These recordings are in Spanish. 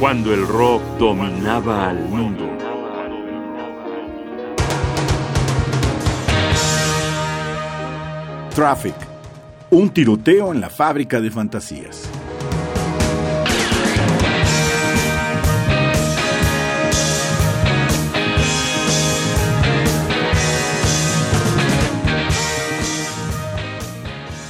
cuando el rock dominaba al mundo. Traffic, un tiroteo en la fábrica de fantasías.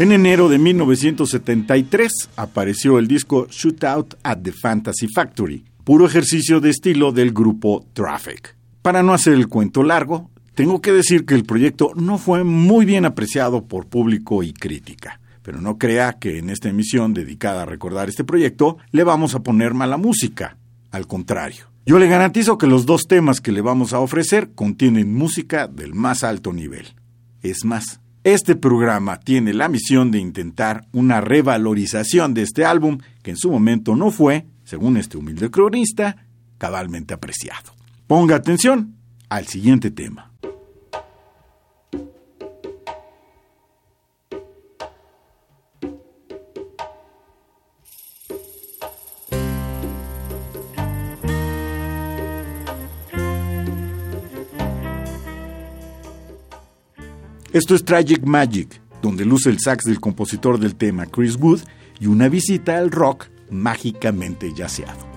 En enero de 1973 apareció el disco Shootout at the Fantasy Factory, puro ejercicio de estilo del grupo Traffic. Para no hacer el cuento largo, tengo que decir que el proyecto no fue muy bien apreciado por público y crítica. Pero no crea que en esta emisión dedicada a recordar este proyecto le vamos a poner mala música. Al contrario. Yo le garantizo que los dos temas que le vamos a ofrecer contienen música del más alto nivel. Es más, este programa tiene la misión de intentar una revalorización de este álbum que en su momento no fue, según este humilde cronista, cabalmente apreciado. Ponga atención al siguiente tema. Esto es Tragic Magic, donde luce el sax del compositor del tema Chris Wood y una visita al rock mágicamente yaceado.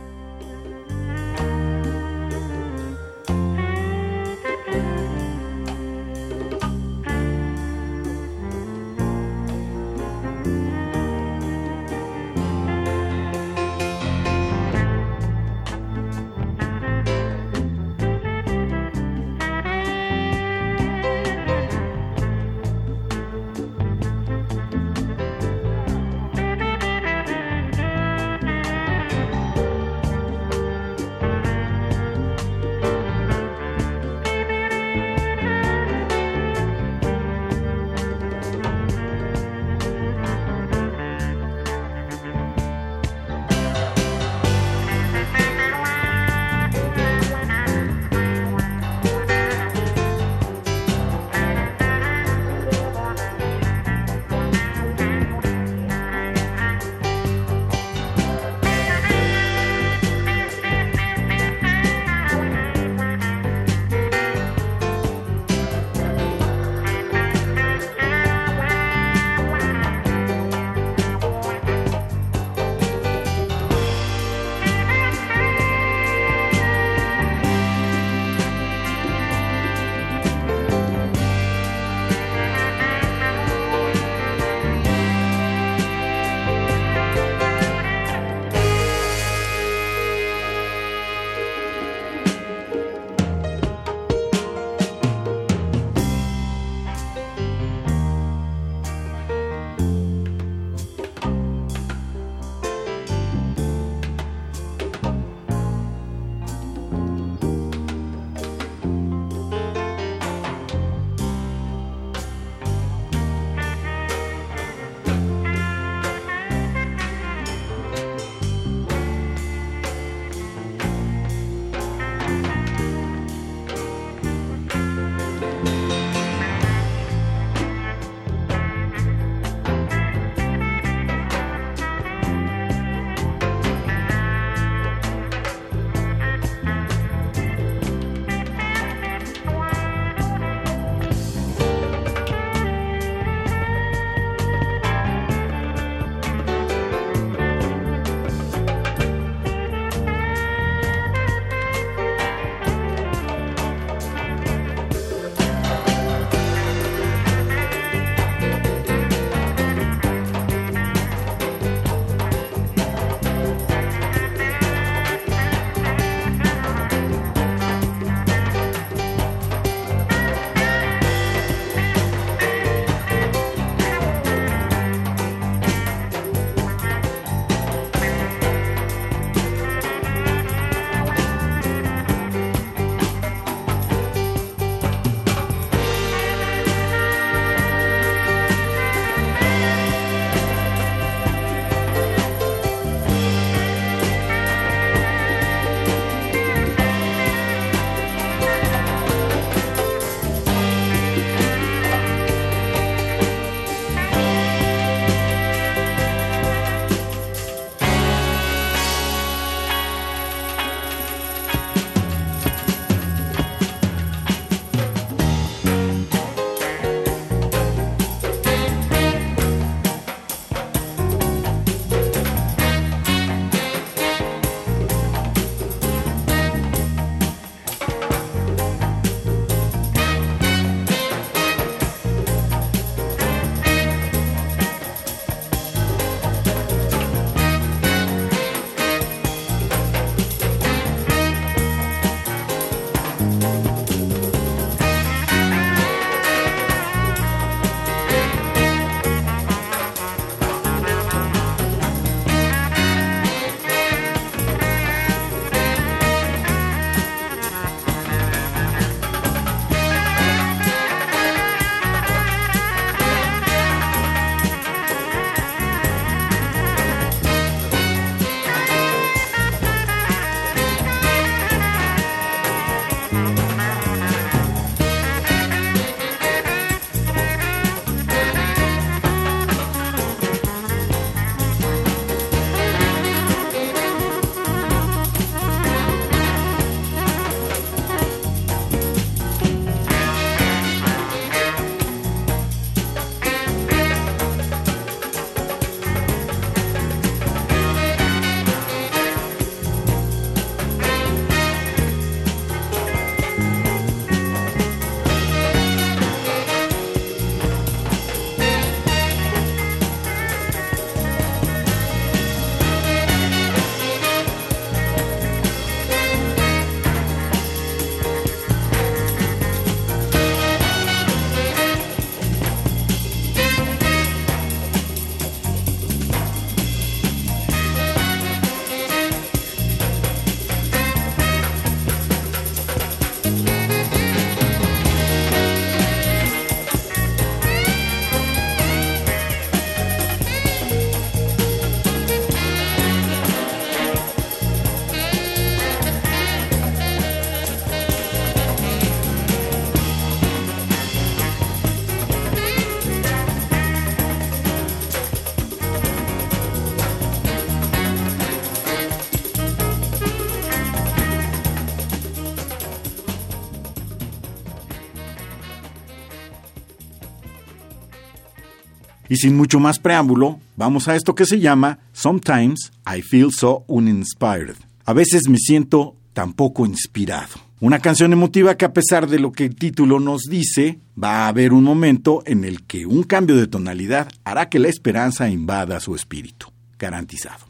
Y sin mucho más preámbulo, vamos a esto que se llama Sometimes I Feel So Uninspired. A veces me siento tan poco inspirado. Una canción emotiva que a pesar de lo que el título nos dice, va a haber un momento en el que un cambio de tonalidad hará que la esperanza invada su espíritu. Garantizado.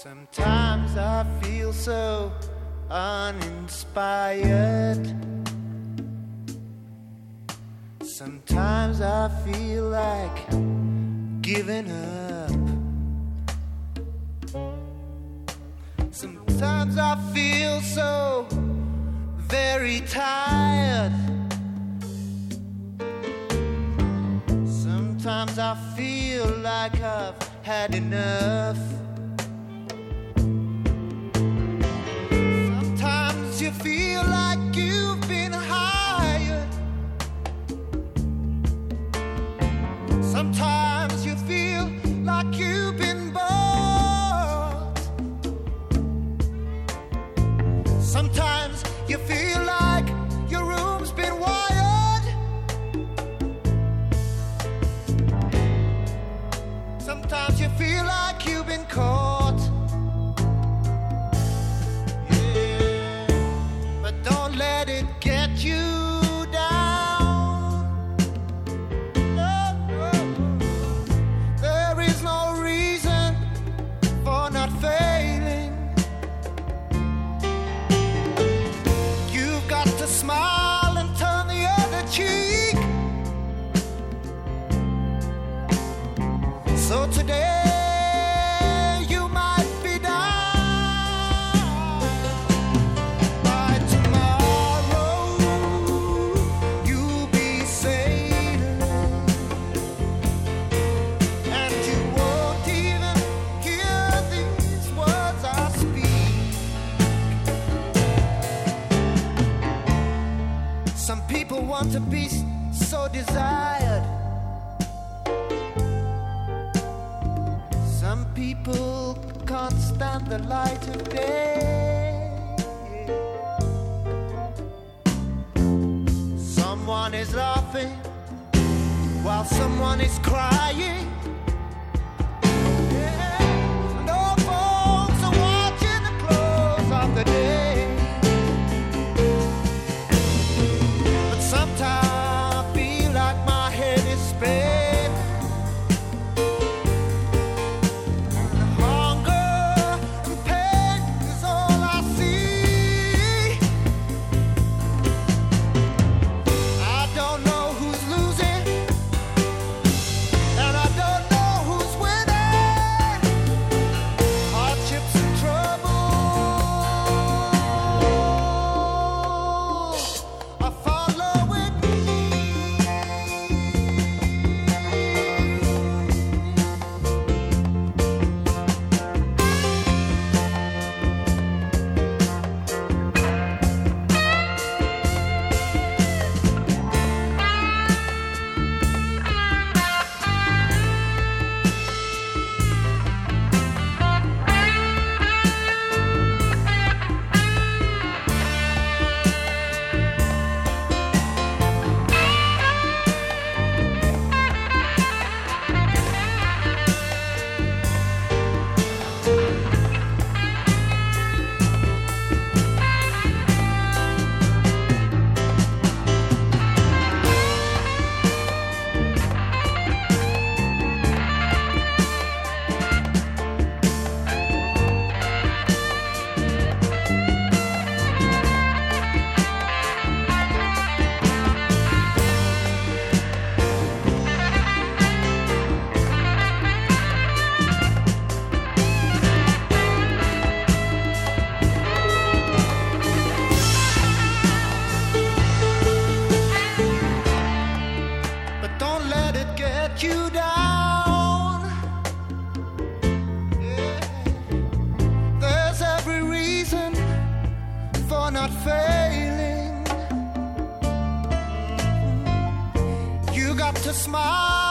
Sometimes I feel so uninspired. Sometimes I feel like giving up. Sometimes I feel so very tired. Sometimes I feel like I've had enough. Want to be so desired. Some people can't stand the light of day. Someone is laughing while someone is crying. let it get you down. Yeah. There's every reason for not failing. You got to smile.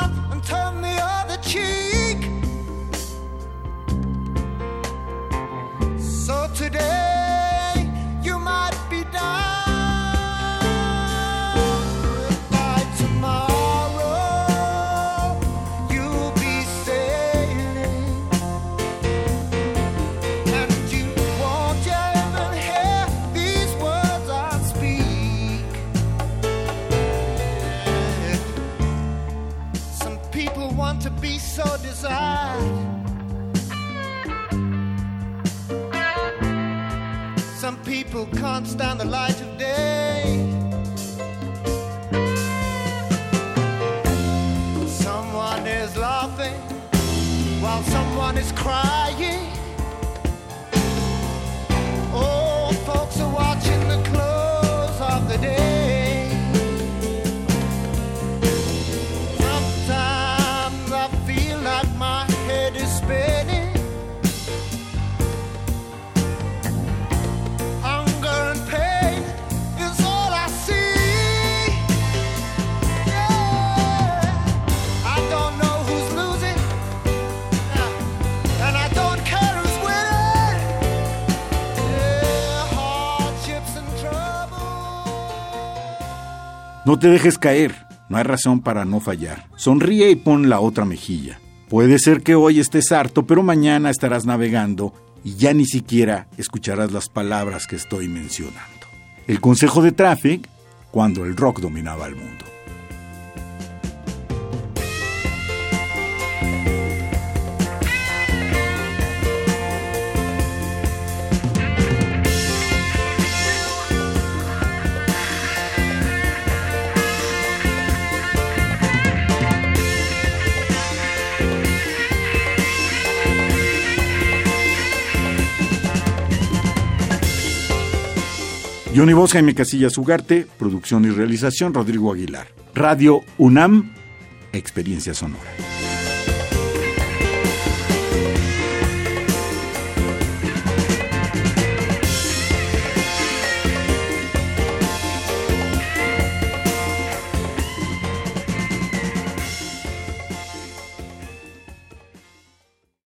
No te dejes caer, no hay razón para no fallar. Sonríe y pon la otra mejilla. Puede ser que hoy estés harto, pero mañana estarás navegando y ya ni siquiera escucharás las palabras que estoy mencionando. El consejo de Traffic cuando el rock dominaba el mundo. Johnny Voz, Jaime Casillas Ugarte, producción y realización Rodrigo Aguilar. Radio UNAM, experiencia sonora.